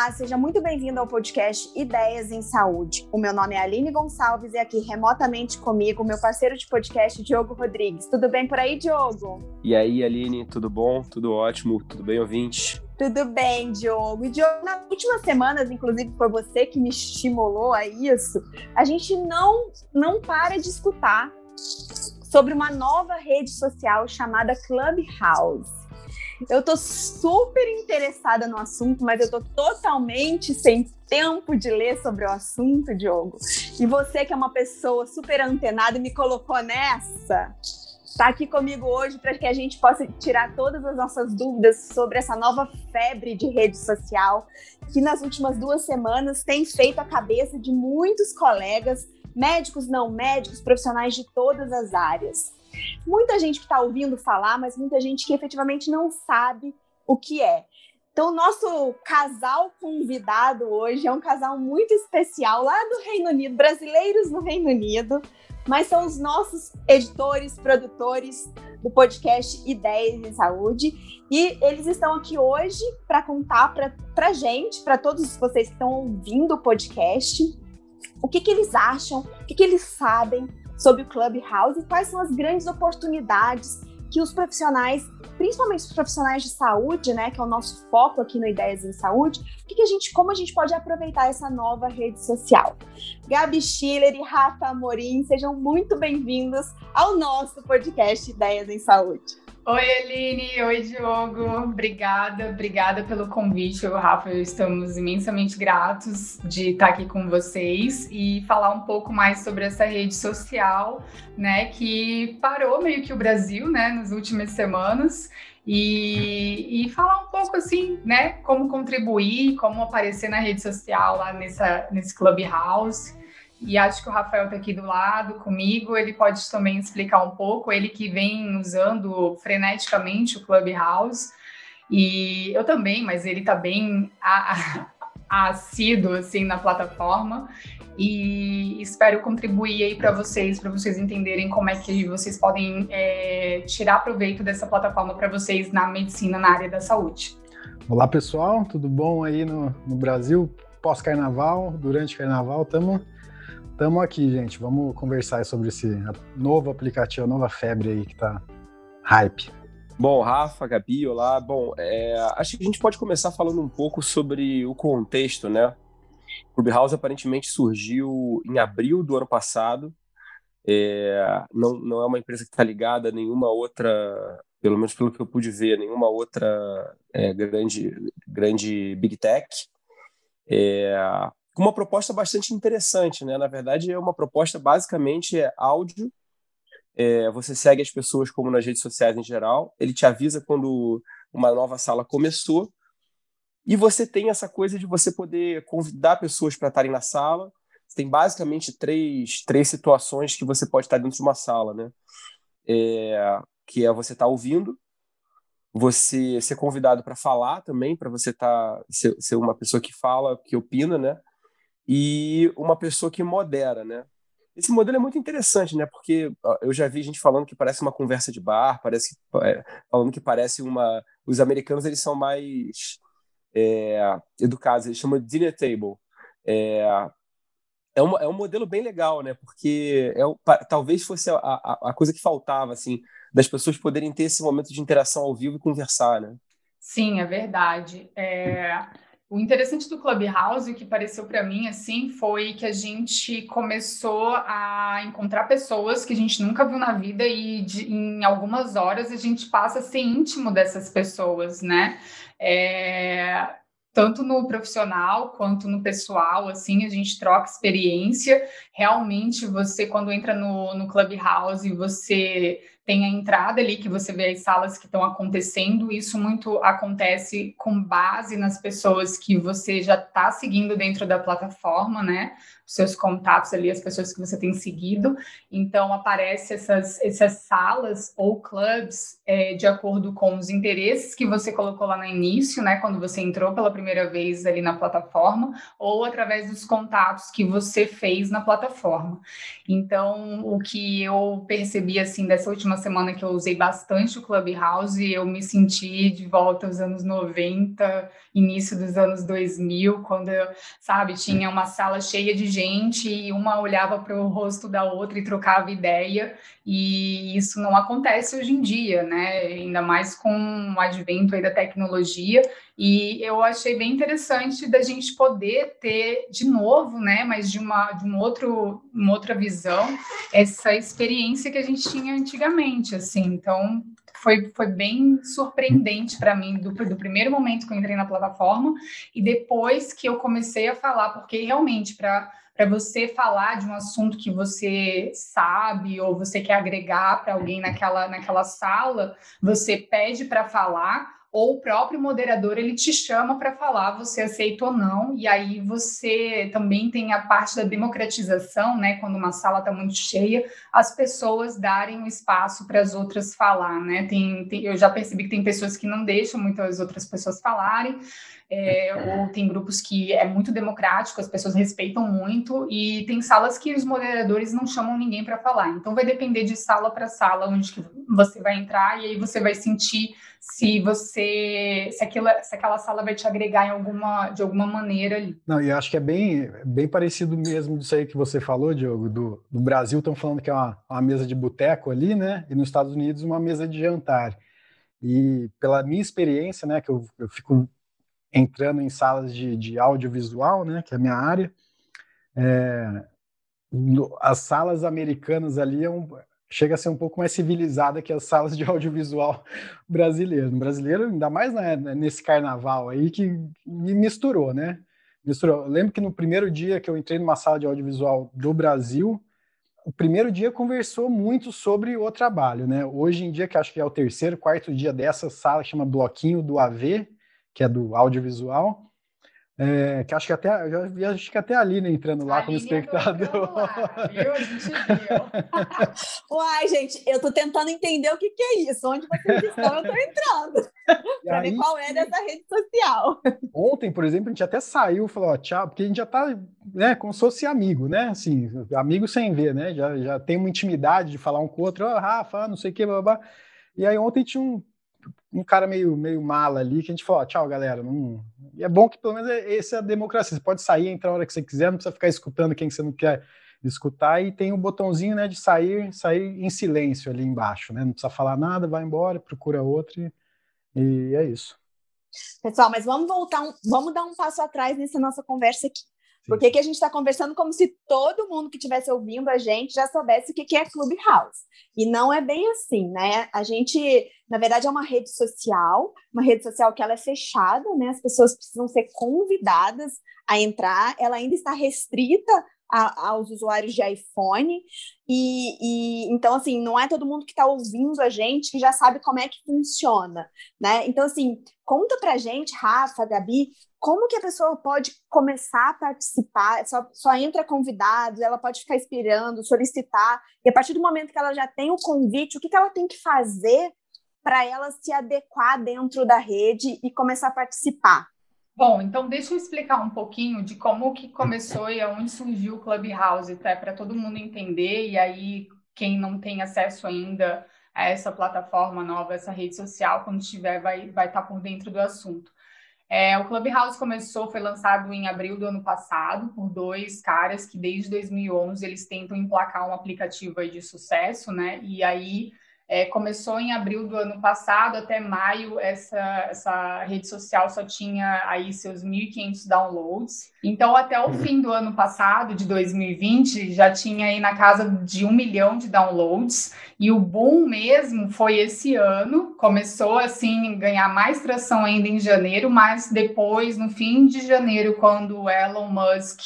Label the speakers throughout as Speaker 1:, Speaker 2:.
Speaker 1: Olá, seja muito bem-vindo ao podcast Ideias em Saúde. O meu nome é Aline Gonçalves e aqui remotamente comigo meu parceiro de podcast, Diogo Rodrigues. Tudo bem por aí, Diogo?
Speaker 2: E aí, Aline, tudo bom? Tudo ótimo? Tudo bem, ouvinte?
Speaker 1: Tudo bem, Diogo. E, Diogo, nas últimas semanas, inclusive foi você que me estimulou a isso, a gente não, não para de escutar sobre uma nova rede social chamada Clubhouse. Eu tô super interessada no assunto, mas eu tô totalmente sem tempo de ler sobre o assunto, Diogo. E você, que é uma pessoa super antenada e me colocou nessa, está aqui comigo hoje para que a gente possa tirar todas as nossas dúvidas sobre essa nova febre de rede social que nas últimas duas semanas tem feito a cabeça de muitos colegas, médicos, não médicos, profissionais de todas as áreas. Muita gente que está ouvindo falar, mas muita gente que efetivamente não sabe o que é. Então, o nosso casal convidado hoje é um casal muito especial lá do Reino Unido, brasileiros no Reino Unido, mas são os nossos editores, produtores do podcast Ideias em Saúde. E eles estão aqui hoje para contar para a gente, para todos vocês que estão ouvindo o podcast, o que, que eles acham, o que, que eles sabem sobre o Clubhouse e quais são as grandes oportunidades que os profissionais, principalmente os profissionais de saúde, né, que é o nosso foco aqui no Ideias em Saúde, que, que a gente, como a gente pode aproveitar essa nova rede social. Gabi Schiller e Rafa Amorim, sejam muito bem-vindos ao nosso podcast Ideias em Saúde.
Speaker 3: Oi, Aline. Oi, Diogo. Obrigada, obrigada pelo convite. Eu, Rafa, estamos imensamente gratos de estar aqui com vocês e falar um pouco mais sobre essa rede social, né, que parou meio que o Brasil, né, nas últimas semanas. E, e falar um pouco assim, né, como contribuir, como aparecer na rede social lá nessa, nesse Clubhouse e acho que o Rafael está aqui do lado comigo, ele pode também explicar um pouco, ele que vem usando freneticamente o Clubhouse, e eu também, mas ele está bem assíduo assim na plataforma e espero contribuir aí para vocês, para vocês entenderem como é que vocês podem é, tirar proveito dessa plataforma para vocês na medicina, na área da saúde.
Speaker 4: Olá pessoal, tudo bom aí no, no Brasil? Pós-carnaval, durante carnaval, estamos Estamos aqui, gente. Vamos conversar sobre esse novo aplicativo, a nova febre aí que tá hype.
Speaker 2: Bom, Rafa, Gabi, olá. Bom, é, acho que a gente pode começar falando um pouco sobre o contexto, né? O Clubhouse aparentemente surgiu em abril do ano passado. É, não, não é uma empresa que está ligada a nenhuma outra, pelo menos pelo que eu pude ver, nenhuma outra é, grande, grande big tech. É, uma proposta bastante interessante, né? Na verdade, é uma proposta basicamente é áudio. É, você segue as pessoas como nas redes sociais em geral. Ele te avisa quando uma nova sala começou. E você tem essa coisa de você poder convidar pessoas para estarem na sala. Você tem basicamente três, três situações que você pode estar dentro de uma sala, né? É, que é você estar tá ouvindo, você ser convidado para falar também, para você tá, ser, ser, uma pessoa que fala, que opina, né? E uma pessoa que modera, né? Esse modelo é muito interessante, né? Porque eu já vi gente falando que parece uma conversa de bar, parece é, falando que parece uma. Os americanos eles são mais é, educados, eles chamam de dinner table. É, é, um, é um modelo bem legal, né? Porque é, talvez fosse a, a, a coisa que faltava, assim, das pessoas poderem ter esse momento de interação ao vivo e conversar, né?
Speaker 3: Sim, é verdade. É, o interessante do Clubhouse, o que pareceu para mim assim, foi que a gente começou a encontrar pessoas que a gente nunca viu na vida e de, em algumas horas a gente passa a ser íntimo dessas pessoas, né? É, tanto no profissional quanto no pessoal, assim, a gente troca experiência. Realmente, você, quando entra no, no Clubhouse, você tem a entrada ali que você vê as salas que estão acontecendo. Isso muito acontece com base nas pessoas que você já está seguindo dentro da plataforma, né? Os seus contatos ali, as pessoas que você tem seguido. Então aparece essas, essas salas ou clubs é, de acordo com os interesses que você colocou lá no início, né? Quando você entrou pela primeira vez ali na plataforma, ou através dos contatos que você fez na plataforma. Então, o que eu percebi assim dessa última semana que eu usei bastante o Clubhouse e eu me senti de volta aos anos 90, início dos anos 2000, quando, sabe, tinha uma sala cheia de gente e uma olhava para o rosto da outra e trocava ideia, e isso não acontece hoje em dia, né? Ainda mais com o advento aí da tecnologia, e eu achei bem interessante da gente poder ter de novo, né, mas de uma, de um outro, uma outra visão, essa experiência que a gente tinha antigamente, assim. Então, foi, foi bem surpreendente para mim do, do primeiro momento que eu entrei na plataforma e depois que eu comecei a falar, porque realmente para para você falar de um assunto que você sabe ou você quer agregar para alguém naquela, naquela sala, você pede para falar ou o próprio moderador ele te chama para falar, você aceita ou não, e aí você também tem a parte da democratização, né? Quando uma sala está muito cheia, as pessoas darem o espaço para as outras falar, né? Tem, tem, eu já percebi que tem pessoas que não deixam muitas outras pessoas falarem, é, ou tem grupos que é muito democrático, as pessoas respeitam muito, e tem salas que os moderadores não chamam ninguém para falar. Então vai depender de sala para sala onde que você vai entrar, e aí você vai sentir se você se aquela, se aquela sala vai te agregar em alguma, de alguma maneira ali.
Speaker 4: Não, e acho que é bem, bem parecido mesmo disso aí que você falou, Diogo, do, do Brasil estão falando que é uma, uma mesa de boteco ali, né? E nos Estados Unidos uma mesa de jantar. E pela minha experiência, né, que eu, eu fico entrando em salas de, de audiovisual, né, que é a minha área, é, no, as salas americanas ali é um, chega a ser um pouco mais civilizada que as salas de audiovisual brasileiro. No brasileiro, ainda mais nesse carnaval aí, que me misturou, né? Misturou. Eu lembro que no primeiro dia que eu entrei numa sala de audiovisual do Brasil, o primeiro dia conversou muito sobre o trabalho, né? Hoje em dia, que acho que é o terceiro, quarto dia dessa sala, chama Bloquinho do AV, que é do audiovisual, é, que acho que até já vi acho que até a Aline entrando lá a como espectador. Lá, viu? A gente
Speaker 1: viu. Uai, gente, eu tô tentando entender o que, que é isso. Onde vocês estão, eu tô entrando. para ver qual é dessa rede social.
Speaker 4: Ontem, por exemplo, a gente até saiu e falou, ó, tchau, porque a gente já tá, né, como se fosse amigo, né? Assim, amigo sem ver, né? Já, já tem uma intimidade de falar um com o outro, ó, oh, Rafa, não sei o que, blá, blá. E aí ontem tinha um, um cara meio, meio mala ali, que a gente falou, tchau, galera. Não... E é bom que pelo menos é, essa é a democracia. Você pode sair, entrar a hora que você quiser, não precisa ficar escutando quem você não quer escutar, e tem o um botãozinho né, de sair, sair em silêncio ali embaixo, né? Não precisa falar nada, vai embora, procura outro, e, e é isso.
Speaker 1: Pessoal, mas vamos voltar, um, vamos dar um passo atrás nessa nossa conversa aqui. Porque que a gente está conversando como se todo mundo que estivesse ouvindo a gente já soubesse o que é Clubhouse. E não é bem assim, né? A gente, na verdade, é uma rede social, uma rede social que ela é fechada, né? As pessoas precisam ser convidadas a entrar, ela ainda está restrita a, aos usuários de iPhone. E, e, então, assim, não é todo mundo que está ouvindo a gente que já sabe como é que funciona, né? Então, assim, conta pra gente, Rafa, Gabi, como que a pessoa pode começar a participar? Só, só entra convidados, ela pode ficar esperando, solicitar, e a partir do momento que ela já tem o convite, o que, que ela tem que fazer para ela se adequar dentro da rede e começar a participar?
Speaker 3: Bom, então deixa eu explicar um pouquinho de como que começou e aonde surgiu o Clubhouse, tá? para todo mundo entender, e aí quem não tem acesso ainda a essa plataforma nova, essa rede social, quando tiver, vai, vai estar tá por dentro do assunto. É, o Clubhouse começou, foi lançado em abril do ano passado por dois caras que desde 2011 eles tentam emplacar um aplicativo de sucesso, né? E aí é, começou em abril do ano passado, até maio, essa, essa rede social só tinha aí seus 1.500 downloads. Então, até o fim do ano passado, de 2020, já tinha aí na casa de um milhão de downloads. E o boom mesmo foi esse ano. Começou assim, ganhar mais tração ainda em janeiro, mas depois, no fim de janeiro, quando o Elon Musk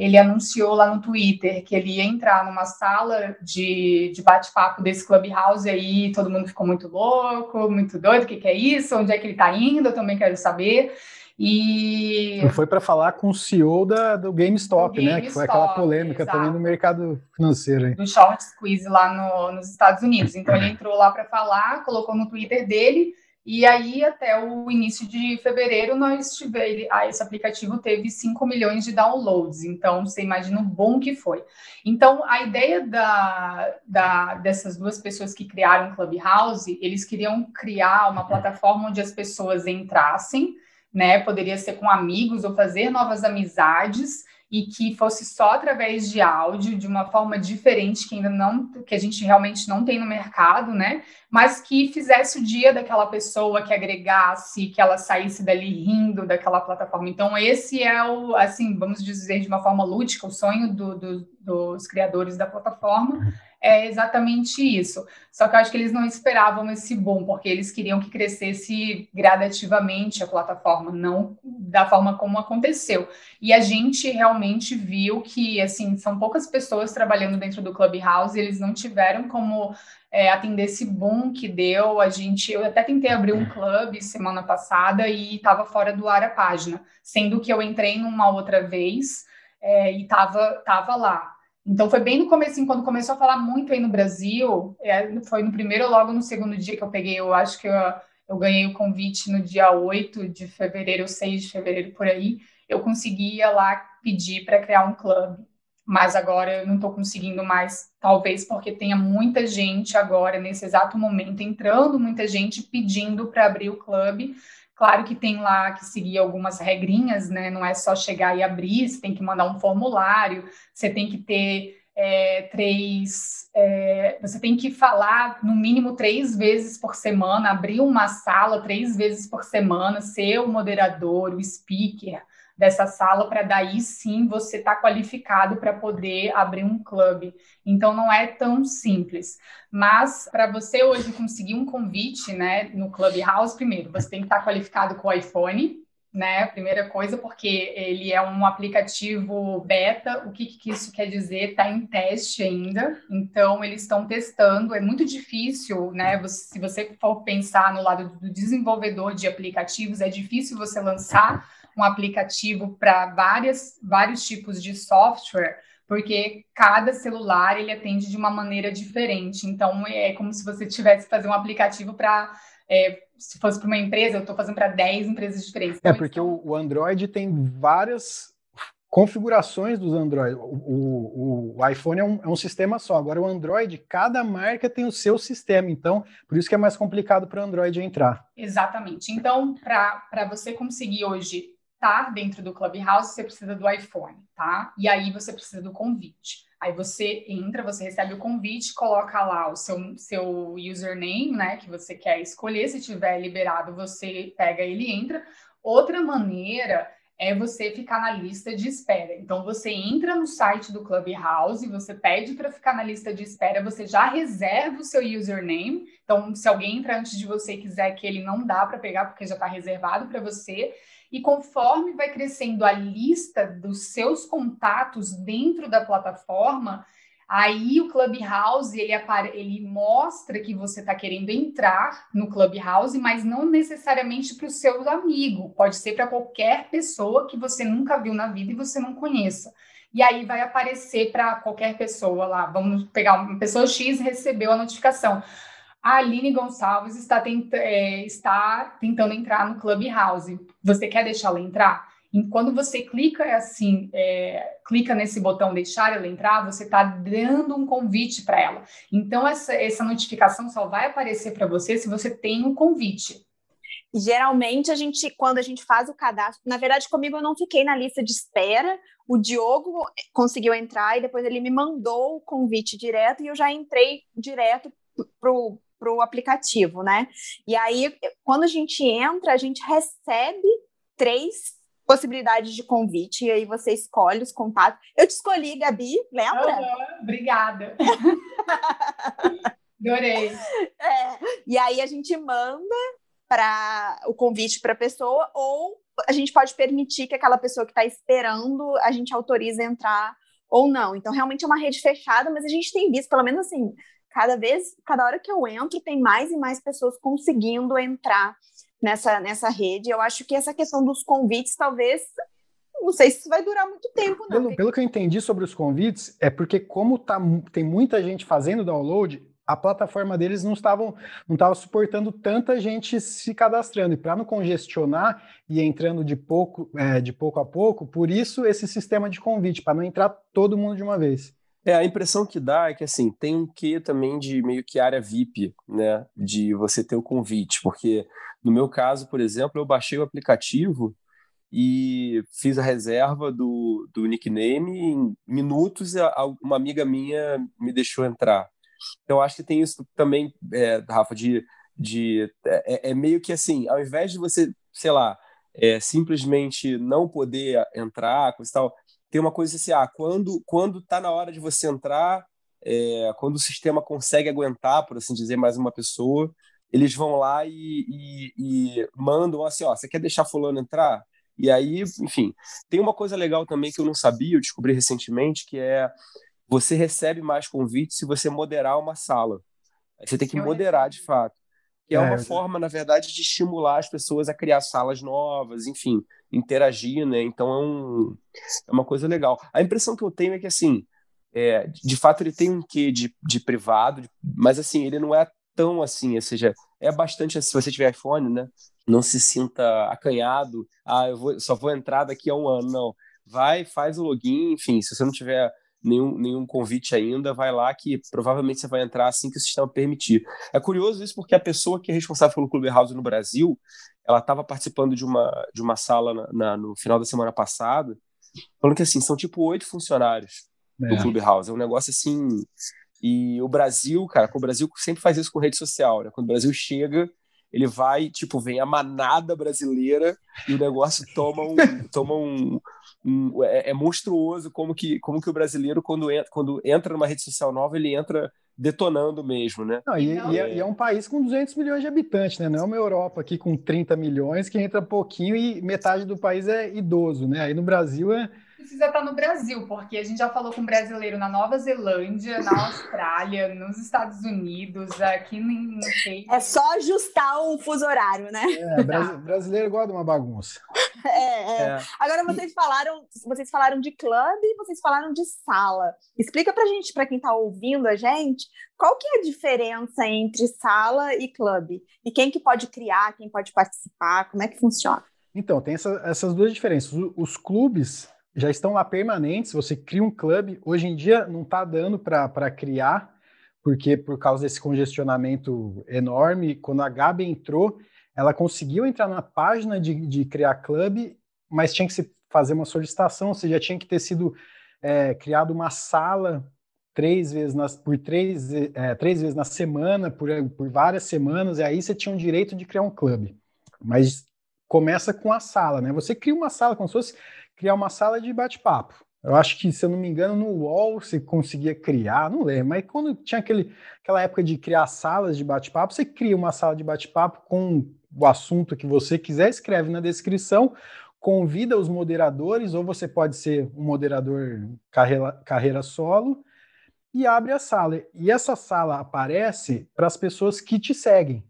Speaker 3: ele anunciou lá no Twitter que ele ia entrar numa sala de, de bate-papo desse Clubhouse aí, todo mundo ficou muito louco, muito doido, o que, que é isso? Onde é que ele está indo? Eu também quero saber. E
Speaker 4: foi para falar com o CEO da, do GameStop, do né? que foi aquela polêmica exato. também no mercado financeiro. Hein?
Speaker 3: Do short squeeze lá no, nos Estados Unidos. Então ele entrou lá para falar, colocou no Twitter dele E aí, até o início de fevereiro, nós tivemos, ah, esse aplicativo teve 5 milhões de downloads. Então, você imagina o bom que foi. Então, a ideia da, da, dessas duas pessoas que criaram o Clubhouse, eles queriam criar uma plataforma onde as pessoas entrassem, né? Poderia ser com amigos ou fazer novas amizades e que fosse só através de áudio, de uma forma diferente que ainda não, que a gente realmente não tem no mercado, né? Mas que fizesse o dia daquela pessoa, que agregasse, que ela saísse dali rindo daquela plataforma. Então, esse é o, assim, vamos dizer de uma forma lúdica, o sonho do, do, dos criadores da plataforma é exatamente isso. Só que eu acho que eles não esperavam esse boom, porque eles queriam que crescesse gradativamente a plataforma, não da forma como aconteceu. E a gente realmente viu que, assim, são poucas pessoas trabalhando dentro do Clubhouse, eles não tiveram como é, atender esse boom que deu. A gente, eu até tentei abrir um clube semana passada e estava fora do ar a página, sendo que eu entrei numa outra vez é, e estava tava lá. Então foi bem no começo, quando começou a falar muito aí no Brasil, é, foi no primeiro logo no segundo dia que eu peguei, eu acho que eu, eu ganhei o convite no dia 8 de fevereiro, ou 6 de fevereiro, por aí, eu conseguia lá pedir para criar um clube. Mas agora eu não estou conseguindo mais, talvez porque tenha muita gente agora, nesse exato momento, entrando muita gente pedindo para abrir o clube, Claro que tem lá que seguir algumas regrinhas, né? Não é só chegar e abrir, você tem que mandar um formulário, você tem que ter é, três. É, você tem que falar no mínimo três vezes por semana, abrir uma sala três vezes por semana, ser o moderador, o speaker dessa sala para daí sim você estar tá qualificado para poder abrir um clube. Então não é tão simples. Mas para você hoje conseguir um convite, né, no Clubhouse, primeiro você tem que estar tá qualificado com o iPhone, né? Primeira coisa, porque ele é um aplicativo beta. O que, que isso quer dizer? Está em teste ainda. Então, eles estão testando. É muito difícil, né? Você, se você for pensar no lado do desenvolvedor de aplicativos, é difícil você lançar um aplicativo para vários tipos de software, porque cada celular ele atende de uma maneira diferente. Então é como se você tivesse que fazer um aplicativo para é, se fosse para uma empresa, eu estou fazendo para 10 empresas diferentes.
Speaker 4: É, então, é porque o, o Android tem várias configurações dos Android. O, o, o iPhone é um, é um, sistema só. Agora, o Android, cada marca tem o seu sistema. Então, por isso que é mais complicado para o Android entrar.
Speaker 3: Exatamente. Então, para você conseguir hoje estar dentro do Clubhouse, você precisa do iPhone, tá? E aí você precisa do convite. Aí você entra, você recebe o convite, coloca lá o seu, seu username, né, que você quer escolher. Se tiver liberado, você pega ele e entra. Outra maneira é você ficar na lista de espera. Então você entra no site do Clubhouse, você pede para ficar na lista de espera, você já reserva o seu username. Então, se alguém entra antes de você e quiser que ele não dá para pegar porque já está reservado para você, e conforme vai crescendo a lista dos seus contatos dentro da plataforma, aí o Clubhouse ele, ele mostra que você está querendo entrar no Clubhouse, mas não necessariamente para o seu amigo, pode ser para qualquer pessoa que você nunca viu na vida e você não conheça. E aí vai aparecer para qualquer pessoa lá. Vamos pegar uma pessoa X recebeu a notificação a Aline Gonçalves está, tent, é, está tentando entrar no Clubhouse. Você quer deixá-la entrar? E quando você clica assim, é, clica nesse botão deixar ela entrar, você está dando um convite para ela. Então essa, essa notificação só vai aparecer para você se você tem um convite.
Speaker 1: Geralmente a gente, quando a gente faz o cadastro, na verdade comigo eu não fiquei na lista de espera. O Diogo conseguiu entrar e depois ele me mandou o convite direto e eu já entrei direto pro para o aplicativo, né? E aí, quando a gente entra, a gente recebe três possibilidades de convite, e aí você escolhe os contatos. Eu te escolhi, Gabi, lembra?
Speaker 3: Uhum, obrigada. Adorei.
Speaker 1: É, e aí a gente manda para o convite para a pessoa, ou a gente pode permitir que aquela pessoa que está esperando, a gente autorize entrar ou não. Então, realmente é uma rede fechada, mas a gente tem visto, pelo menos assim, cada vez, cada hora que eu entro, tem mais e mais pessoas conseguindo entrar nessa, nessa rede. Eu acho que essa questão dos convites, talvez, não sei se vai durar muito tempo, não.
Speaker 4: Pelo, pelo que eu entendi sobre os convites, é porque como tá, tem muita gente fazendo download, a plataforma deles não estavam não estava suportando tanta gente se cadastrando e para não congestionar e entrando de pouco é, de pouco a pouco, por isso esse sistema de convite para não entrar todo mundo de uma vez.
Speaker 2: É, a impressão que dá é que assim, tem um quê também de meio que área VIP, né? De você ter o convite, porque no meu caso, por exemplo, eu baixei o aplicativo e fiz a reserva do, do nickname em minutos uma amiga minha me deixou entrar. Então acho que tem isso também, é, Rafa, de, de é, é, é meio que assim, ao invés de você, sei lá, é, simplesmente não poder entrar, coisa e tal, tem uma coisa assim, ah, quando quando tá na hora de você entrar, é, quando o sistema consegue aguentar, por assim dizer, mais uma pessoa, eles vão lá e, e, e mandam assim, ó, você quer deixar fulano entrar? E aí, enfim, tem uma coisa legal também que eu não sabia, eu descobri recentemente, que é você recebe mais convites se você moderar uma sala. Você tem que moderar de fato. Que é, é uma forma, na verdade, de estimular as pessoas a criar salas novas, enfim, interagir, né? Então é, um, é uma coisa legal. A impressão que eu tenho é que, assim, é, de fato ele tem um quê de, de privado, mas assim, ele não é tão assim, ou seja, é bastante assim, se você tiver iPhone, né? Não se sinta acanhado, ah, eu vou, só vou entrar daqui a um ano, não. Vai, faz o login, enfim, se você não tiver nenhum, nenhum convite ainda, vai lá que provavelmente você vai entrar assim que o sistema permitir. É curioso isso porque a pessoa que é responsável pelo Clubhouse no Brasil, ela estava participando de uma, de uma sala na, na, no final da semana passada, falando que assim, são tipo oito funcionários é. do Clubhouse. É um negócio assim. E o Brasil, cara, o Brasil sempre faz isso com rede social, né? Quando o Brasil chega, ele vai, tipo, vem a manada brasileira e o negócio toma um. toma um, um é, é, monstruoso como que, como que o brasileiro, quando entra, quando entra numa rede social nova, ele entra detonando mesmo, né?
Speaker 4: Não, e, e, é, e, é, um país com 200 milhões de habitantes, né? Não é uma Europa aqui com 30 milhões que entra pouquinho e metade do país é idoso, né? Aí no Brasil é
Speaker 3: precisa estar no Brasil, porque a gente já falou com brasileiro na Nova Zelândia, na Austrália, nos Estados Unidos, aqui no, no
Speaker 1: É só ajustar o fuso horário, né?
Speaker 4: É, brasileiro gosta de uma bagunça.
Speaker 1: É, é. é. Agora vocês falaram, vocês falaram de clube e vocês falaram de sala. Explica pra gente, para quem está ouvindo a gente, qual que é a diferença entre sala e clube? E quem que pode criar, quem pode participar, como é que funciona?
Speaker 4: Então, tem essa, essas duas diferenças. Os clubes já estão lá permanentes. Você cria um clube. Hoje em dia não está dando para criar, porque por causa desse congestionamento enorme, quando a Gabi entrou, ela conseguiu entrar na página de, de criar clube, mas tinha que se fazer uma solicitação, ou seja, tinha que ter sido é, criado uma sala três vezes nas, por três, é, três vezes na semana, por, por várias semanas, e aí você tinha o direito de criar um clube. Mas começa com a sala, né? Você cria uma sala como se fosse criar uma sala de bate-papo. Eu acho que, se eu não me engano, no UOL você conseguia criar, não lembro, mas quando tinha aquele, aquela época de criar salas de bate-papo, você cria uma sala de bate-papo com o assunto que você quiser, escreve na descrição, convida os moderadores, ou você pode ser um moderador carreira, carreira solo, e abre a sala. E essa sala aparece para as pessoas que te seguem.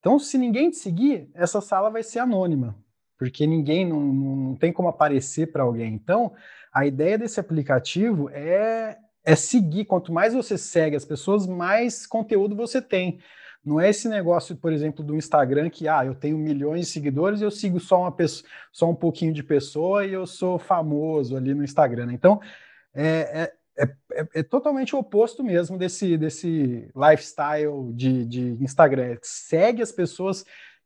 Speaker 4: Então, se ninguém te seguir, essa sala vai ser anônima porque ninguém não, não tem como aparecer para alguém. Então, a ideia desse aplicativo é, é seguir. Quanto mais você segue as pessoas, mais conteúdo você tem. Não é esse negócio, por exemplo, do Instagram que ah, eu tenho milhões de seguidores e eu sigo só uma pessoa, só um pouquinho de pessoa e eu sou famoso ali no Instagram. Então, é, é, é, é totalmente o oposto mesmo desse, desse lifestyle de, de Instagram. Segue as pessoas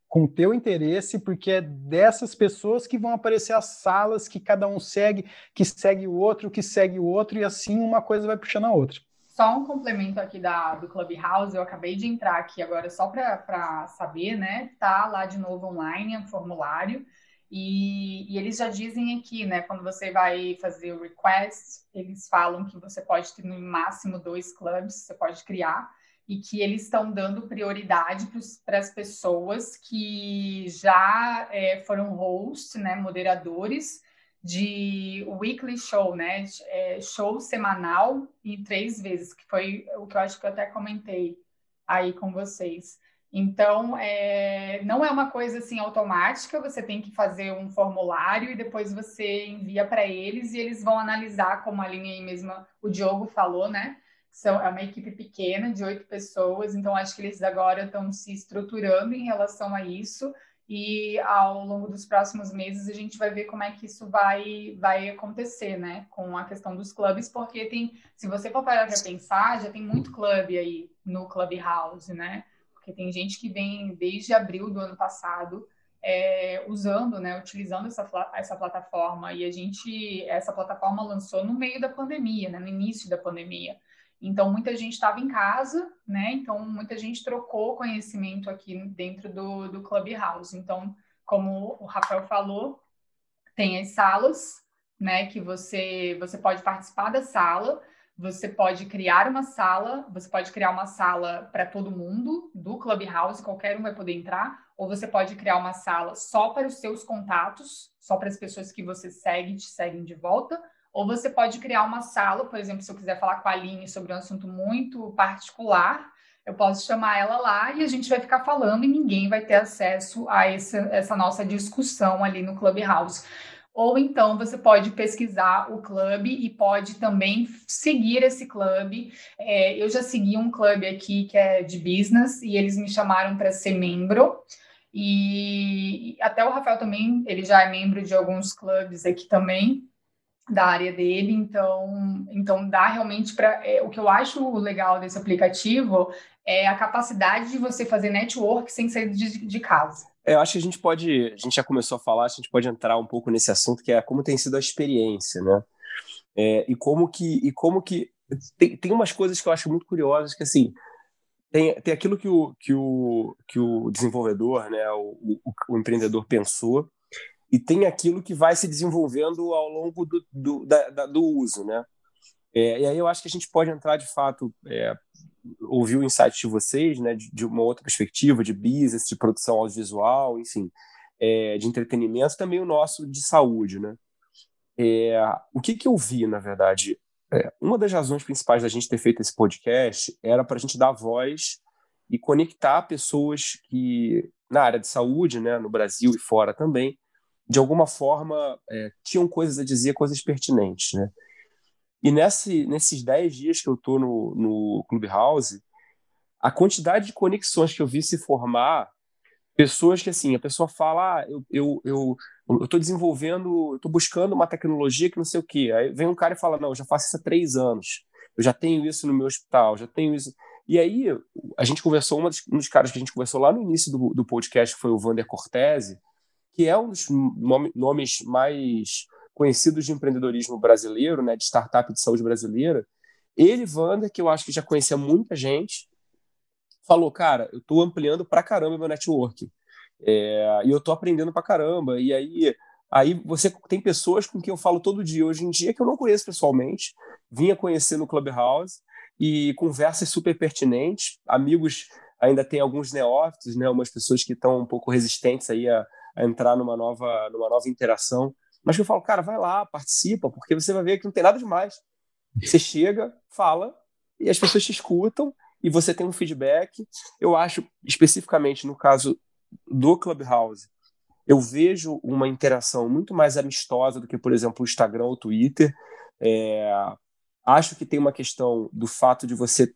Speaker 4: com teu interesse, porque é dessas pessoas que vão aparecer as salas que cada um segue, que segue o outro, que segue o outro, e assim uma coisa vai puxando a outra.
Speaker 3: Só um complemento aqui da, do Clubhouse, eu acabei de entrar aqui agora só para saber, né? Tá lá de novo online, um formulário, e, e, eles já dizem aqui, né? Quando você vai fazer o request, eles falam que você pode ter no máximo dois clubes, você pode criar e que eles estão dando prioridade para as pessoas que já é, foram host, né, moderadores de weekly show, né, é, show semanal e três vezes, que foi o que eu acho que eu até comentei aí com vocês. Então, é, não é uma coisa assim automática, você tem que fazer um formulário e depois você envia para eles e eles vão analisar, como a linha aí mesmo o Diogo falou, né? São, é uma equipe pequena de oito pessoas, então acho que eles agora estão se estruturando em relação a isso e ao longo dos próximos meses a gente vai ver como é que isso vai, vai acontecer, né, com a questão dos clubes, porque tem, se você for parar para pensar, já tem muito clube aí no Clubhouse, né, porque tem gente que vem desde abril do ano passado é, usando, né, utilizando essa, essa plataforma, e a gente, essa plataforma lançou no meio da pandemia, né, no início da pandemia, então, muita gente estava em casa, né? Então, muita gente trocou conhecimento aqui dentro do, do Clubhouse. Então, como o Rafael falou, tem as salas, né? Que você, você pode participar da sala, você pode criar uma sala, você pode criar uma sala para todo mundo do Clubhouse, qualquer um vai poder entrar, ou você pode criar uma sala só para os seus contatos, só para as pessoas que você segue e te seguem de volta, ou você pode criar uma sala, por exemplo, se eu quiser falar com a Aline sobre um assunto muito particular, eu posso chamar ela lá e a gente vai ficar falando e ninguém vai ter acesso a essa, essa nossa discussão ali no Clubhouse. Ou então você pode pesquisar o clube e pode também seguir esse clube. É, eu já segui um clube aqui que é de business e eles me chamaram para ser membro. E até o Rafael também, ele já é membro de alguns clubes aqui também da área dele, então, então dá realmente para é, o que eu acho legal desse aplicativo é a capacidade de você fazer network sem sair de, de casa.
Speaker 2: É, eu acho que a gente pode, a gente já começou a falar, a gente pode entrar um pouco nesse assunto que é como tem sido a experiência, né? É, e como que e como que tem, tem umas coisas que eu acho muito curiosas que assim tem, tem aquilo que o, que o, que o desenvolvedor, né, o, o, o empreendedor pensou e tem aquilo que vai se desenvolvendo ao longo do, do, da, da, do uso, né? É, e aí eu acho que a gente pode entrar de fato, é, ouvir o insight de vocês, né, de, de, uma outra perspectiva, de business, de produção audiovisual, enfim, é, de entretenimento, também o nosso de saúde, né? É, o que, que eu vi, na verdade? É, uma das razões principais da gente ter feito esse podcast era para a gente dar voz e conectar pessoas que, na área de saúde, né, no Brasil e fora também, de alguma forma, é, tinham coisas a dizer, coisas pertinentes, né? E nesse, nesses 10 dias que eu estou no, no Clubhouse, a quantidade de conexões que eu vi se formar, pessoas que, assim, a pessoa fala, ah, eu, eu, eu, eu tô desenvolvendo, eu tô buscando uma tecnologia que não sei o quê. Aí vem um cara e fala, não, eu já faço isso há três anos, eu já tenho isso no meu hospital, já tenho isso... E aí, a gente conversou, um dos caras que a gente conversou lá no início do, do podcast, foi o Vander Cortese, que é um dos nomes mais conhecidos de empreendedorismo brasileiro, né, de startup de saúde brasileira. Ele, Vander, que eu acho que já conhecia muita gente, falou, cara, eu estou ampliando pra caramba meu network. É, e eu estou aprendendo pra caramba. E aí, aí você tem pessoas com quem eu falo todo dia hoje em dia que eu não conheço pessoalmente, vinha conhecer no Clubhouse e conversas super pertinentes, amigos ainda tem alguns neófitos, né, umas pessoas que estão um pouco resistentes aí a, a entrar numa nova, numa nova interação. Mas eu falo, cara, vai lá, participa, porque você vai ver que não tem nada demais. Você chega, fala, e as pessoas te escutam, e você tem um feedback. Eu acho, especificamente no caso do Clubhouse, eu vejo uma interação muito mais amistosa do que, por exemplo, o Instagram ou o Twitter. É, acho que tem uma questão do fato de você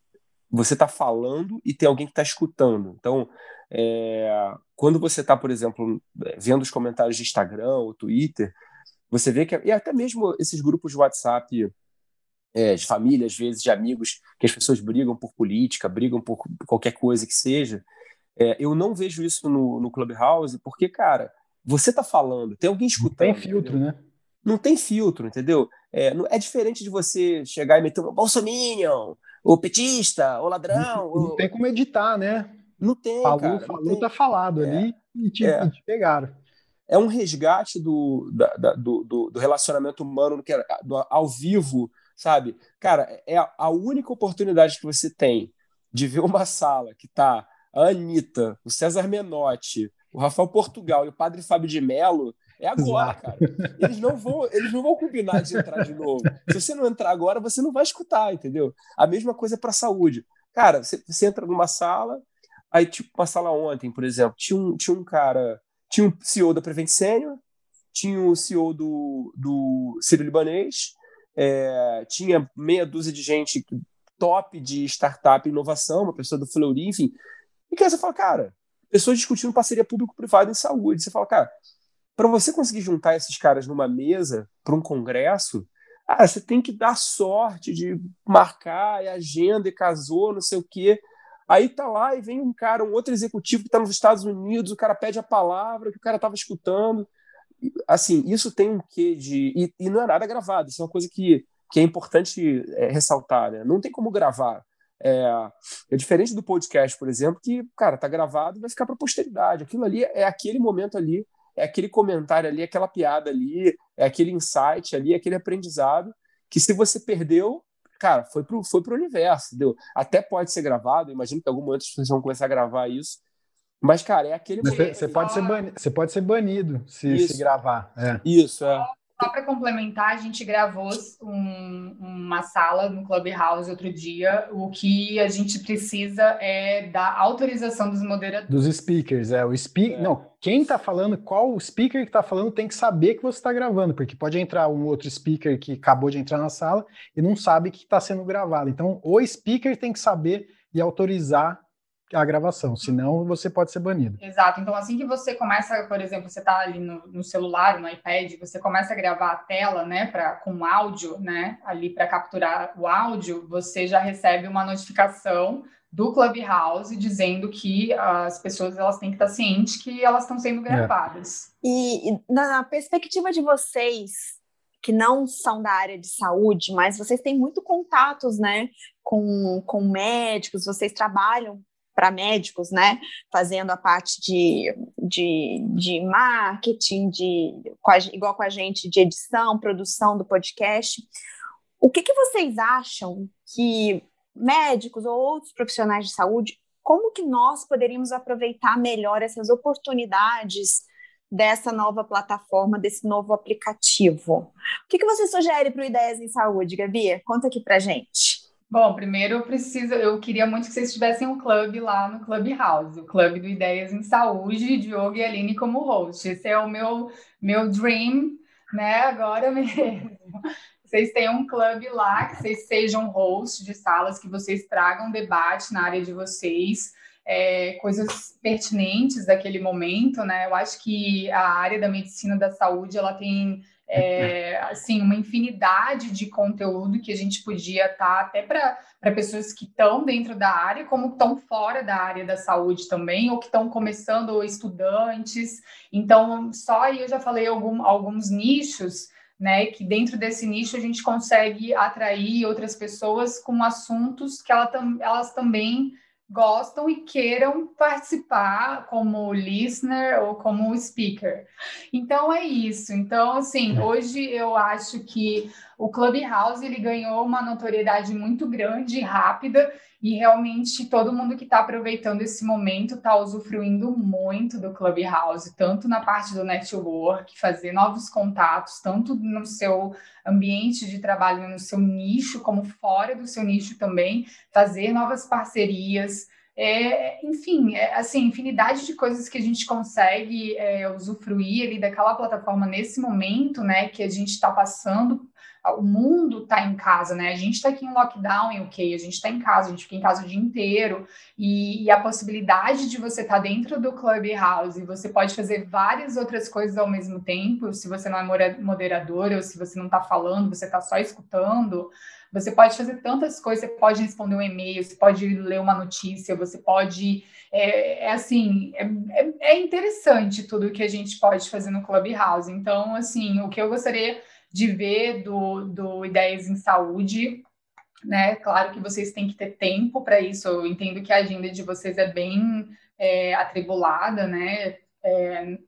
Speaker 2: você tá falando e tem alguém que está escutando. Então, é, quando você está, por exemplo, vendo os comentários de Instagram ou Twitter, você vê que, e até mesmo esses grupos de WhatsApp é, de família, às vezes, de amigos, que as pessoas brigam por política, brigam por qualquer coisa que seja, é, eu não vejo isso no, no Clubhouse, porque, cara, você está falando, tem alguém escutando.
Speaker 4: Não tem filtro,
Speaker 2: entendeu?
Speaker 4: né?
Speaker 2: Não tem filtro, entendeu? É, é diferente de você chegar e meter um bolsominion, o petista, o ladrão.
Speaker 4: Não, não tem como editar, né?
Speaker 2: Não tem,
Speaker 4: falou,
Speaker 2: cara.
Speaker 4: Falou,
Speaker 2: tem.
Speaker 4: tá falado é. ali e te, é. te, pegaram.
Speaker 2: É um resgate do, da, da, do, do, relacionamento humano que do, ao vivo, sabe? Cara, é a única oportunidade que você tem de ver uma sala que tá a Anitta, o César Menotti, o Rafael Portugal e o Padre Fábio de Mello é agora, Exato. cara. Eles não vão, eles não vão combinar de entrar de novo. Se você não entrar agora, você não vai escutar, entendeu? A mesma coisa para saúde. Cara, você, você, entra numa sala, aí tipo uma sala ontem, por exemplo, tinha um, tinha um cara, tinha um CEO da Prevent Senior, tinha o CEO do, do Ciro Libanês, é, tinha meia dúzia de gente top de startup e inovação, uma pessoa do Fleury, enfim. E que aí você fala, cara, pessoas discutindo parceria público-privada em saúde. Você fala, cara, para você conseguir juntar esses caras numa mesa para um congresso, ah, você tem que dar sorte de marcar e agenda e casou, não sei o quê. Aí tá lá e vem um cara, um outro executivo que está nos Estados Unidos, o cara pede a palavra que o cara estava escutando. Assim, isso tem um quê de. E, e, não é nada gravado, isso é uma coisa que, que é importante é, ressaltar, né? Não tem como gravar. É, é, diferente do podcast, por exemplo, que, cara, tá gravado e vai ficar para posteridade. Aquilo ali é aquele momento ali, é aquele comentário ali, aquela piada ali, é aquele insight ali, é aquele aprendizado que se você perdeu, cara, foi pro, foi pro universo, entendeu? Até pode ser gravado, imagino que em algum momento pessoas vão começar a gravar isso. Mas, cara, é aquele
Speaker 4: momento. Você pode, ser banido, você pode ser banido se, se gravar. É.
Speaker 2: Isso, é.
Speaker 3: Só para complementar, a gente gravou um, uma sala no Clubhouse outro dia. O que a gente precisa é da autorização dos moderadores.
Speaker 4: Dos speakers, é. O speak... É. Não, quem está falando, qual o speaker que está falando tem que saber que você está gravando, porque pode entrar um outro speaker que acabou de entrar na sala e não sabe que está sendo gravado. Então, o speaker tem que saber e autorizar a gravação, senão você pode ser banido.
Speaker 3: Exato. Então, assim que você começa, por exemplo, você está ali no, no, celular, no iPad, você começa a gravar a tela, né, pra, com áudio, né, ali para capturar o áudio, você já recebe uma notificação do Clubhouse dizendo que as pessoas elas têm que estar cientes que elas estão sendo é. gravadas.
Speaker 1: É. E, e na perspectiva de vocês, que não são da área de saúde, mas vocês têm muito contatos, né, com, com médicos, vocês trabalham para médicos, né? Fazendo a parte de, de, de marketing, de, igual com a gente, de edição, produção do podcast. O que, que vocês acham que médicos ou outros profissionais de saúde, como que nós poderíamos aproveitar melhor essas oportunidades dessa nova plataforma, desse novo aplicativo? O que, que você sugere para o Ideias em Saúde, Gabi? Conta aqui para gente.
Speaker 3: Bom, primeiro eu preciso, eu queria muito que vocês tivessem um clube lá no Clubhouse, o Clube do Ideias em Saúde, Diogo e Aline como host. Esse é o meu meu dream, né? Agora mesmo. Vocês tenham um clube lá, que vocês sejam host de salas, que vocês tragam debate na área de vocês, é, coisas pertinentes daquele momento, né? Eu acho que a área da medicina da saúde ela tem é, assim, uma infinidade de conteúdo que a gente podia estar tá, até para pessoas que estão dentro da área, como estão fora da área da saúde também, ou que estão começando, ou estudantes. Então, só aí eu já falei algum, alguns nichos, né, que dentro desse nicho a gente consegue atrair outras pessoas com assuntos que ela, elas também gostam e queiram participar como listener ou como speaker. Então é isso. Então assim, uhum. hoje eu acho que o Clubhouse ele ganhou uma notoriedade muito grande e rápida e realmente todo mundo que está aproveitando esse momento está usufruindo muito do Clubhouse, tanto na parte do network, fazer novos contatos, tanto no seu ambiente de trabalho, no seu nicho, como fora do seu nicho também, fazer novas parcerias. É, enfim, é, assim, infinidade de coisas que a gente consegue é, usufruir ali daquela plataforma nesse momento, né, que a gente está passando o mundo está em casa, né? A gente está aqui em lockdown em a gente está em casa, a gente fica em casa o dia inteiro, e, e a possibilidade de você estar tá dentro do Clubhouse, você pode fazer várias outras coisas ao mesmo tempo, se você não é moderador, ou se você não está falando, você está só escutando, você pode fazer tantas coisas, você pode responder um e-mail, você pode ler uma notícia, você pode. É, é assim, é, é, é interessante tudo que a gente pode fazer no Clubhouse. Então, assim, o que eu gostaria de ver do, do Ideias em Saúde. Né? Claro que vocês têm que ter tempo para isso. Eu entendo que a agenda de vocês é bem é, atribulada, né? É,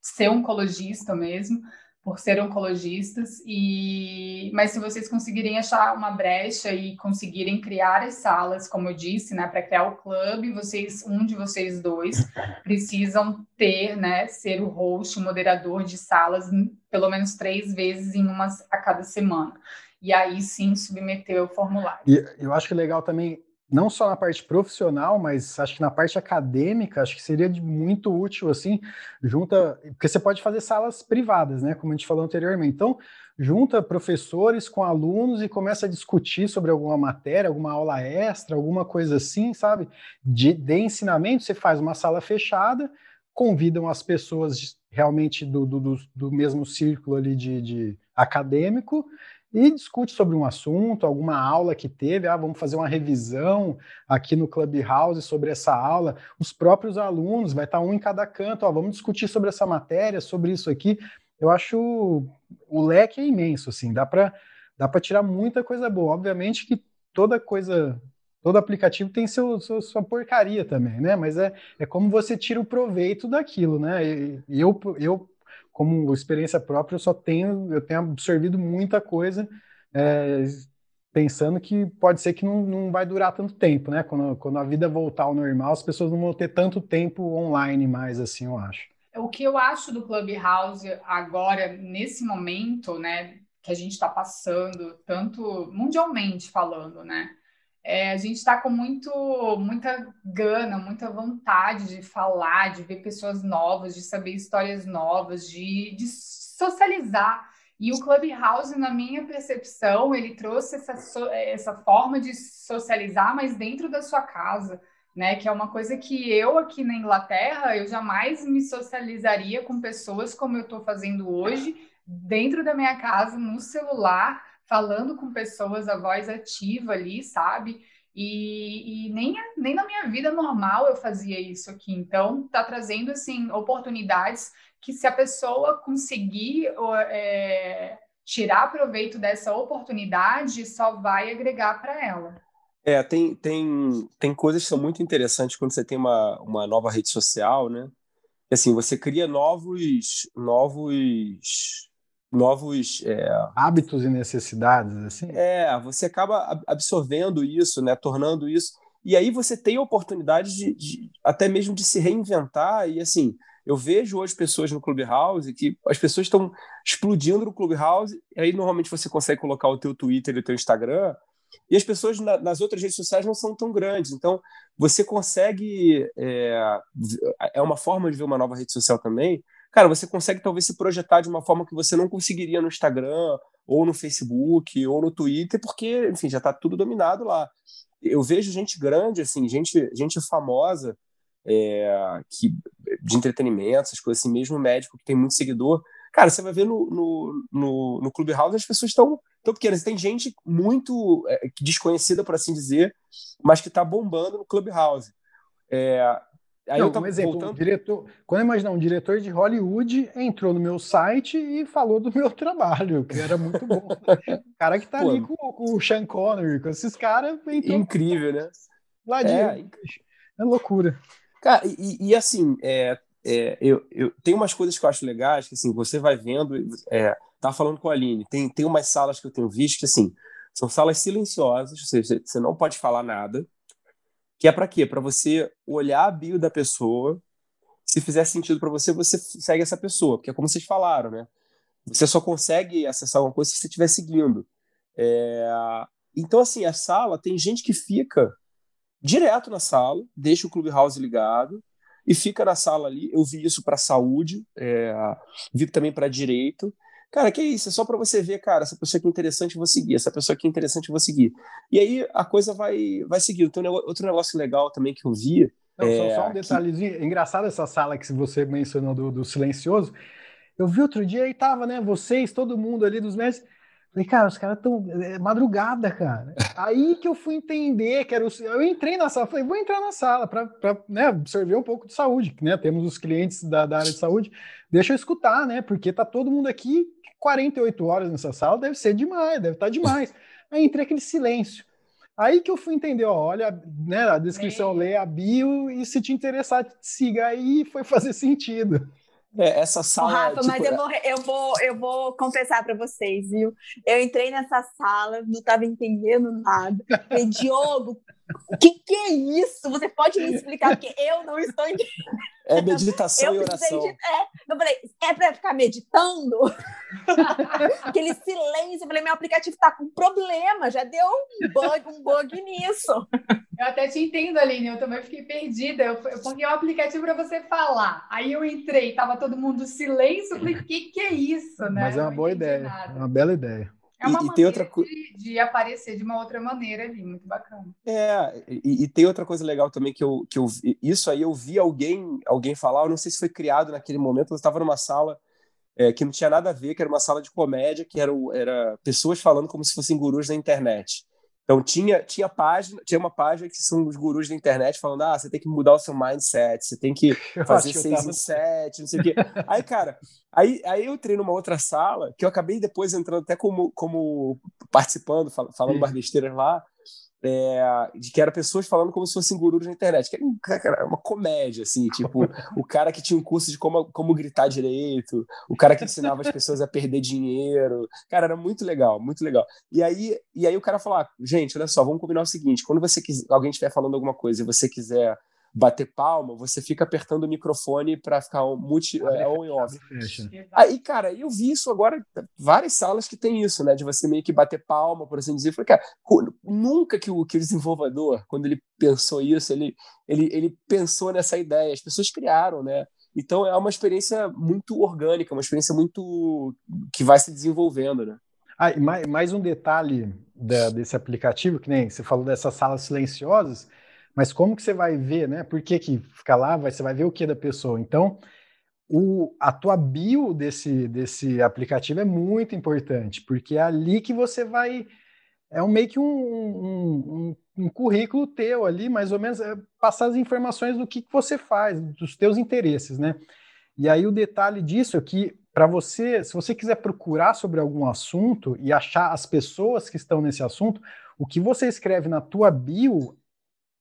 Speaker 3: ser oncologista mesmo, por ser oncologistas, e mas se vocês conseguirem achar uma brecha e conseguirem criar as salas, como eu disse, né, para criar o clube, vocês, um de vocês dois, precisam ter, né, ser o host, o moderador de salas, pelo menos três vezes em uma a cada semana. E aí sim submeter o formulário.
Speaker 4: E eu acho que é legal também não só na parte profissional, mas acho que na parte acadêmica, acho que seria muito útil, assim, junta, porque você pode fazer salas privadas, né, como a gente falou anteriormente. Então, junta professores com alunos e começa a discutir sobre alguma matéria, alguma aula extra, alguma coisa assim, sabe? De, de ensinamento, você faz uma sala fechada, convidam as pessoas realmente do, do, do mesmo círculo ali de, de acadêmico e discute sobre um assunto, alguma aula que teve, ah, vamos fazer uma revisão aqui no Clubhouse sobre essa aula, os próprios alunos, vai estar um em cada canto, ó, vamos discutir sobre essa matéria, sobre isso aqui. Eu acho o leque é imenso, assim, dá para dá para tirar muita coisa boa. Obviamente que toda coisa, todo aplicativo tem seu, seu, sua porcaria também, né? Mas é, é como você tira o proveito daquilo, né? E eu, eu como experiência própria, eu só tenho, eu tenho absorvido muita coisa, é, pensando que pode ser que não, não vai durar tanto tempo, né? Quando, quando a vida voltar ao normal, as pessoas não vão ter tanto tempo online mais, assim, eu acho.
Speaker 3: O que eu acho do Clubhouse agora, nesse momento, né, que a gente está passando, tanto mundialmente falando, né? É, a gente está com muito, muita gana, muita vontade de falar, de ver pessoas novas, de saber histórias novas, de, de socializar. E o Clubhouse, na minha percepção, ele trouxe essa, essa forma de socializar, mas dentro da sua casa, né? Que é uma coisa que eu aqui na Inglaterra, eu jamais me socializaria com pessoas como eu estou fazendo hoje, dentro da minha casa, no celular, falando com pessoas, a voz ativa ali, sabe? E, e, nem, nem na minha vida normal eu fazia isso aqui. Então, tá trazendo, assim, oportunidades que se a pessoa conseguir é, tirar proveito dessa oportunidade, só vai agregar para ela.
Speaker 2: É, tem, tem, tem coisas que são muito interessantes quando você tem uma, uma nova rede social, né? Assim, você cria novos, novos novos é...
Speaker 4: hábitos e necessidades assim?
Speaker 2: É você acaba absorvendo isso né tornando isso e aí você tem a oportunidade de, de, até mesmo de se reinventar e assim eu vejo hoje pessoas no Clubhouse que as pessoas estão explodindo no Clubhouse e aí normalmente você consegue colocar o teu Twitter e o teu Instagram e as pessoas na, nas outras redes sociais não são tão grandes. Então você consegue é, é uma forma de ver uma nova rede social também cara, você consegue talvez se projetar de uma forma que você não conseguiria no Instagram, ou no Facebook, ou no Twitter, porque, enfim, já está tudo dominado lá. Eu vejo gente grande, assim, gente, gente famosa, é, que, de entretenimento, essas coisas assim, mesmo médico que tem muito seguidor. Cara, você vai ver no, no, no, no Clubhouse as pessoas estão tão pequenas. Tem gente muito é, desconhecida, por assim dizer, mas que está bombando no Clubhouse. É,
Speaker 4: Aí Não, um exemplo, voltando... diretor, quando eu imaginar um diretor de Hollywood entrou no meu site e falou do meu trabalho, que era muito bom. o cara que tá Pô, ali com, com, o Sean Connery, com esses caras.
Speaker 2: Incrível, né?
Speaker 4: Lá é, é loucura.
Speaker 2: Cara, e, e assim, é, é, eu, eu tem umas coisas que eu acho legais, que assim, você vai vendo, é, tá falando com a Aline, tem, tem umas salas que eu tenho visto que assim, são salas silenciosas, ou seja, você não pode falar nada, que é para quê? Para você olhar a bio da pessoa, se fizer sentido para você, você segue essa pessoa, porque é como vocês falaram, né? Você só consegue acessar uma coisa se você estiver seguindo. É... Então, assim, a sala tem gente que fica direto na sala, deixa o Clubhouse ligado e fica na sala ali. Eu vi isso para saúde, é... vi também para direito. Cara, que isso? É só para você ver, cara, essa pessoa aqui é interessante, eu vou seguir. Essa pessoa aqui é interessante, eu vou seguir. E aí a coisa vai, vai seguindo. Tem outro negócio legal também que eu vi.
Speaker 4: Não, é, só um detalhezinho. Que... Engraçado essa sala que você mencionou do, do silencioso. Eu vi outro dia e tava, né? Vocês, todo mundo ali dos mestres. Falei, cara, os caras estão. É madrugada, cara. Aí que eu fui entender que era o. Eu entrei na sala, falei, vou entrar na sala para né, absorver um pouco de saúde, né? Temos os clientes da, da, área de saúde. Deixa eu escutar, né? Porque tá todo mundo aqui 48 horas nessa sala deve ser demais, deve estar tá demais. Aí entrei aquele silêncio. Aí que eu fui entender, ó, olha, né, a descrição, é. lê a bio e se te interessar, siga aí, foi fazer sentido.
Speaker 2: É, essa sala.
Speaker 1: Rafa, tipo, mas eu vou, eu vou, eu vou confessar para vocês, viu? Eu entrei nessa sala, não estava entendendo nada. Falei, Diogo, que, que é isso? Você pode me explicar? Porque eu não estou entendendo.
Speaker 2: É meditação eu e oração. De,
Speaker 1: é, eu falei, é para ficar meditando? Aquele silêncio. Eu falei, meu aplicativo está com problema, já deu um bug, um bug nisso.
Speaker 3: Eu até te entendo, Aline, eu também fiquei perdida, eu, porque é um aplicativo para você falar. Aí eu entrei, tava todo mundo silêncio, eu falei, o que, que é isso? Né?
Speaker 4: Mas é uma boa ideia, é uma bela ideia.
Speaker 3: É uma e, e tem outra de, de, aparecer de uma outra maneira ali, muito bacana.
Speaker 2: É, e, e, tem outra coisa legal também que eu, que eu isso aí eu vi alguém alguém falar, eu não sei se foi criado naquele momento, eu estava numa sala é, que não tinha nada a ver, que era uma sala de comédia, que era, era pessoas falando como se fossem gurus da internet. Então tinha tinha página, tinha uma página que são os gurus da internet falando: "Ah, você tem que mudar o seu mindset, você tem que fazer seis em sete, não sei o quê". aí, cara, aí, aí eu entrei numa outra sala, que eu acabei depois entrando até como como participando, falando umas besteiras lá é, de que eram pessoas falando como se fossem gurus na internet, que era uma comédia, assim, tipo, o cara que tinha um curso de como, como gritar direito, o cara que ensinava as pessoas a perder dinheiro, cara, era muito legal, muito legal. E aí, e aí o cara falou, ah, gente, olha só, vamos combinar o seguinte, quando você quiser, alguém estiver falando alguma coisa e você quiser bater palma, você fica apertando o microfone para ficar um multi, é, on e off. Aí, cara, eu vi isso agora, várias salas que tem isso, né? De você meio que bater palma, por assim dizer. Eu falei, cara, nunca que o, que o desenvolvedor, quando ele pensou isso, ele, ele, ele pensou nessa ideia. As pessoas criaram, né? Então é uma experiência muito orgânica, uma experiência muito que vai se desenvolvendo, né?
Speaker 4: Ah, e mais, mais um detalhe da, desse aplicativo, que nem você falou dessas salas silenciosas, mas como que você vai ver, né? Por que, que fica lá? Você vai ver o que da pessoa. Então, o, a tua bio desse, desse aplicativo é muito importante, porque é ali que você vai. É um, meio que um, um, um, um currículo teu ali, mais ou menos, é passar as informações do que, que você faz, dos teus interesses, né? E aí o detalhe disso é que para você, se você quiser procurar sobre algum assunto e achar as pessoas que estão nesse assunto, o que você escreve na tua bio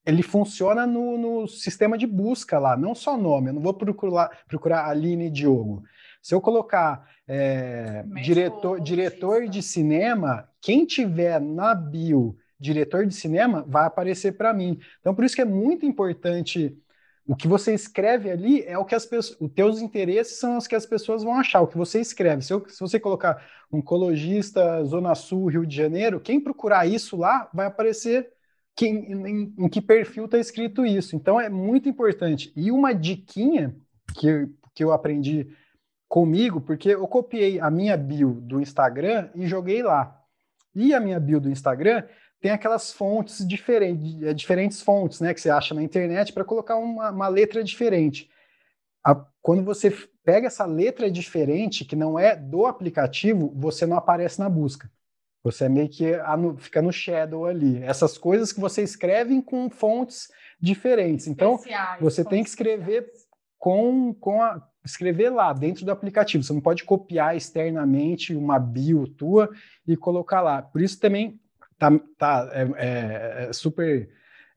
Speaker 4: ele funciona no, no, sistema de busca lá, não só nome. Eu não vou procurar, procurar Aline Diogo. Se eu colocar é, diretor, diretor de cinema, quem tiver na bio diretor de cinema vai aparecer para mim. Então, por isso que é muito importante o que você escreve ali é o que as pessoas, os teus interesses são os que as pessoas vão achar, o que você escreve. Se, eu, se você colocar oncologista, Zona Sul, Rio de Janeiro, quem procurar isso lá vai aparecer em, em que perfil está escrito isso. Então é muito importante. E uma diquinha que, que eu aprendi comigo, porque eu copiei a minha bio do Instagram e joguei lá. E a minha bio do Instagram tem aquelas fontes diferentes, é, diferentes fontes, né, que você acha na internet para colocar uma, uma, letra diferente. A, quando você pega essa letra diferente, que não é do aplicativo, você não aparece na busca. Você é meio que fica no shadow ali. Essas coisas que você escreve com fontes diferentes. Então, Especiais, você tem que escrever com, com a, escrever lá dentro do aplicativo. Você não pode copiar externamente uma bio tua e colocar lá. Por isso também tá, tá é, é, é super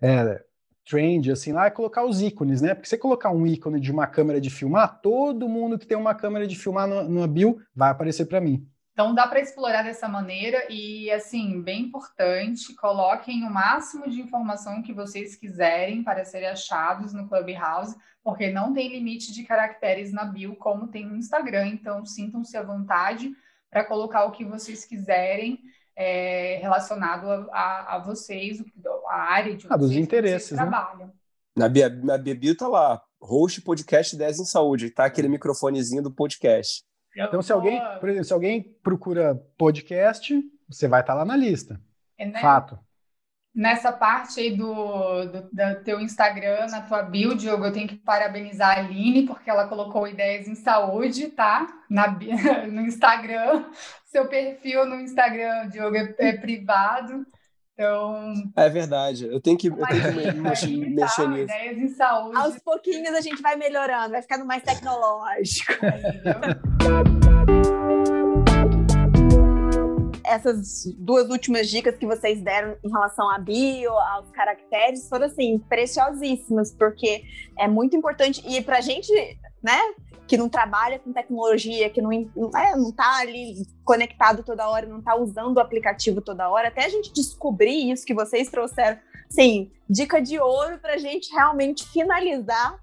Speaker 4: é, trend assim lá é colocar os ícones, né? Porque você colocar um ícone de uma câmera de filmar, todo mundo que tem uma câmera de filmar no, numa bio vai aparecer para mim.
Speaker 3: Então dá para explorar dessa maneira e assim, bem importante, coloquem o máximo de informação que vocês quiserem para serem achados no Clubhouse, porque não tem limite de caracteres na bio como tem no Instagram, então sintam-se à vontade para colocar o que vocês quiserem é, relacionado a, a, a, vocês, a área de
Speaker 4: ah, dos interesses, né?
Speaker 3: trabalham.
Speaker 2: Na, na bio tá lá, host podcast 10 em saúde, tá aquele microfonezinho do podcast.
Speaker 4: Então, se alguém, por exemplo, se alguém procura podcast, você vai estar lá na lista. É, né? Fato.
Speaker 3: Nessa parte aí do, do, do, teu Instagram, na tua bio, Diogo, eu tenho que parabenizar a Aline, porque ela colocou ideias em saúde, tá? Na, no Instagram. Seu perfil no Instagram, Diogo, é, é privado. Então.
Speaker 2: É verdade. Eu tenho que, eu tenho que mexer, mexer nisso.
Speaker 3: Ideias em saúde.
Speaker 1: Aos pouquinhos a gente vai melhorando, vai ficando mais tecnológico. Essas duas últimas dicas que vocês deram em relação à bio, aos caracteres, foram assim, preciosíssimas, porque é muito importante. E para a gente né? Que não trabalha com tecnologia, que não, é, não tá ali conectado toda hora, não tá usando o aplicativo toda hora, até a gente descobrir isso que vocês trouxeram, sim, dica de ouro para a gente realmente finalizar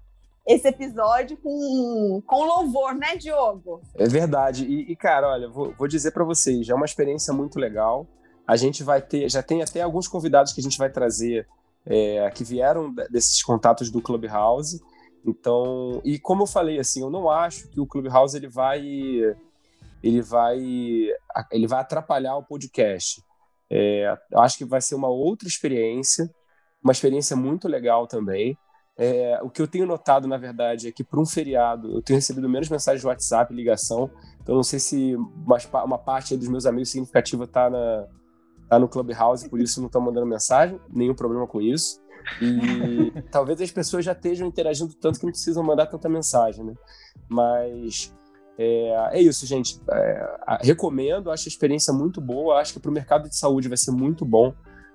Speaker 1: esse episódio com, com louvor, né, Diogo?
Speaker 2: É verdade. E, e cara, olha, vou, vou dizer para vocês, é uma experiência muito legal. A gente vai ter, já tem até alguns convidados que a gente vai trazer é, que vieram desses contatos do Clubhouse. Então, e como eu falei, assim, eu não acho que o Clubhouse ele vai, ele vai, ele vai atrapalhar o podcast. É, eu acho que vai ser uma outra experiência, uma experiência muito legal também. É, o que eu tenho notado, na verdade, é que para um feriado eu tenho recebido menos mensagens de WhatsApp, ligação. Então, não sei se uma, uma parte dos meus amigos significativa está tá no Clubhouse, por isso não estão mandando mensagem. Nenhum problema com isso. E talvez as pessoas já estejam interagindo tanto que não precisam mandar tanta mensagem, né? Mas é, é isso, gente. É, recomendo, acho a experiência muito boa. Acho que para o mercado de saúde vai ser muito bom,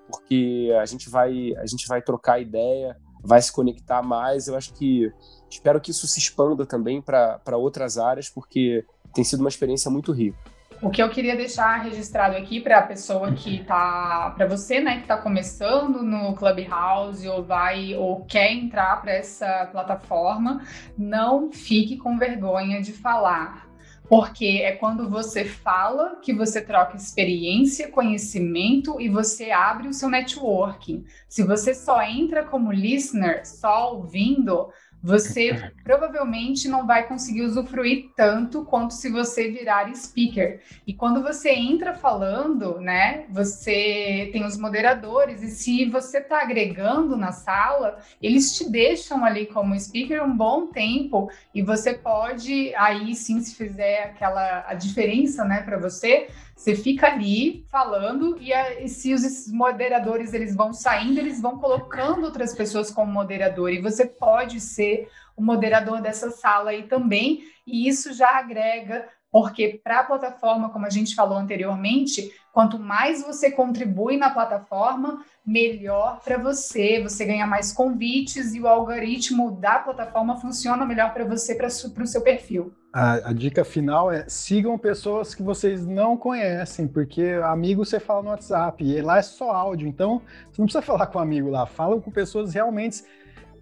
Speaker 2: porque a gente vai, a gente vai trocar ideia vai se conectar mais. Eu acho que espero que isso se expanda também para outras áreas, porque tem sido uma experiência muito rica.
Speaker 3: O que eu queria deixar registrado aqui para a pessoa que tá, para você, né, que está começando no Clubhouse ou vai ou quer entrar para essa plataforma, não fique com vergonha de falar porque é quando você fala que você troca experiência, conhecimento e você abre o seu networking. Se você só entra como listener, só ouvindo, você provavelmente não vai conseguir usufruir tanto quanto se você virar speaker. E quando você entra falando, né, você tem os moderadores, e se você está agregando na sala, eles te deixam ali como speaker um bom tempo, e você pode, aí sim, se fizer aquela a diferença, né, para você, você fica ali falando e, a, e se os moderadores eles vão saindo, eles vão colocando outras pessoas como moderador e você pode ser o moderador dessa sala aí também e isso já agrega porque para a plataforma, como a gente falou anteriormente, quanto mais você contribui na plataforma, melhor para você, você ganha mais convites e o algoritmo da plataforma funciona melhor para você, para o seu perfil.
Speaker 4: A, a, dica final é sigam pessoas que vocês não conhecem, porque amigo você fala no WhatsApp e lá é só áudio, então você não precisa falar com amigo lá, fala com pessoas realmente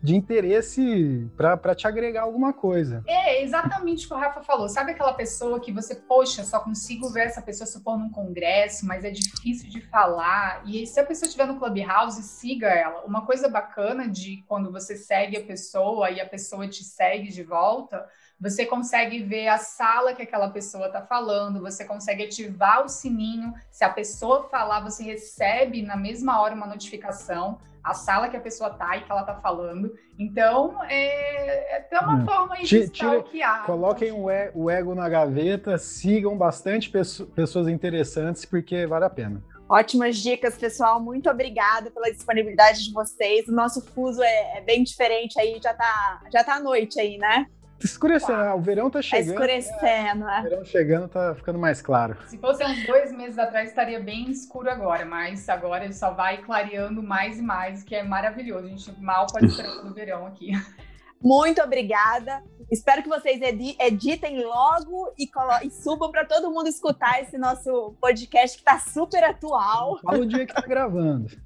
Speaker 4: de interesse para te agregar alguma coisa.
Speaker 3: É exatamente o que o Rafa falou. Sabe aquela pessoa que você, poxa, só consigo ver essa pessoa se for num congresso, mas é difícil de falar. E se a pessoa estiver no Clubhouse, siga ela. Uma coisa bacana de quando você segue a pessoa e a pessoa te segue de volta você consegue ver a sala que aquela pessoa está falando, você consegue ativar o sininho. Se a pessoa falar, você recebe na mesma hora uma notificação, a sala que a pessoa está e que ela está falando. Então, é, é até uma hum. forma de stalkear.
Speaker 4: Coloquem o, e, o ego na gaveta, sigam bastante pessoas interessantes, porque vale a pena.
Speaker 1: Ótimas dicas, pessoal. Muito obrigada pela disponibilidade de vocês. O nosso fuso é, é bem diferente aí, já tá, já tá à noite aí, né?
Speaker 4: Escurecendo, né? o verão tá, tá chegando.
Speaker 1: Tá escurecendo,
Speaker 4: né? O verão chegando tá ficando mais claro.
Speaker 3: Se fosse uns dois meses atrás, estaria bem escuro agora, mas agora ele só vai clareando mais e mais, que é maravilhoso. A gente mal pode esperar pelo verão aqui.
Speaker 1: Muito obrigada. Espero que vocês editem logo e, e subam para todo mundo escutar esse nosso podcast que está super atual.
Speaker 4: Fala o dia que está gravando.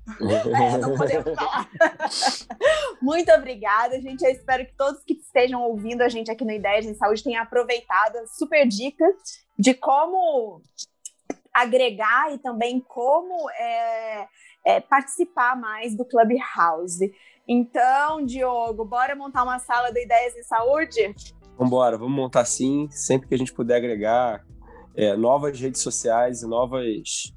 Speaker 1: É, não podemos falar. Muito obrigada, gente. Eu espero que todos que estejam ouvindo a gente aqui no Ideias em Saúde tenham aproveitado as super dicas de como agregar e também como é, é, participar mais do Clubhouse. Então, Diogo, bora montar uma sala do Ideias em Saúde?
Speaker 2: Vamos embora, vamos montar sim, sempre que a gente puder agregar é, novas redes sociais e novas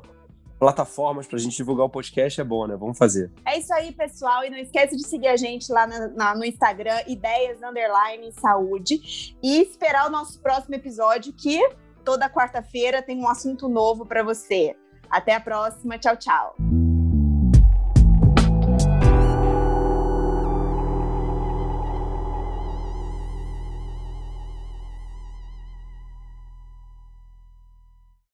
Speaker 2: plataformas para a gente divulgar o podcast é bom, né? Vamos fazer.
Speaker 1: É isso aí, pessoal. E não esqueça de seguir a gente lá na, na, no Instagram, Ideias Underline Saúde. E esperar o nosso próximo episódio, que toda quarta-feira tem um assunto novo para você. Até a próxima. Tchau, tchau.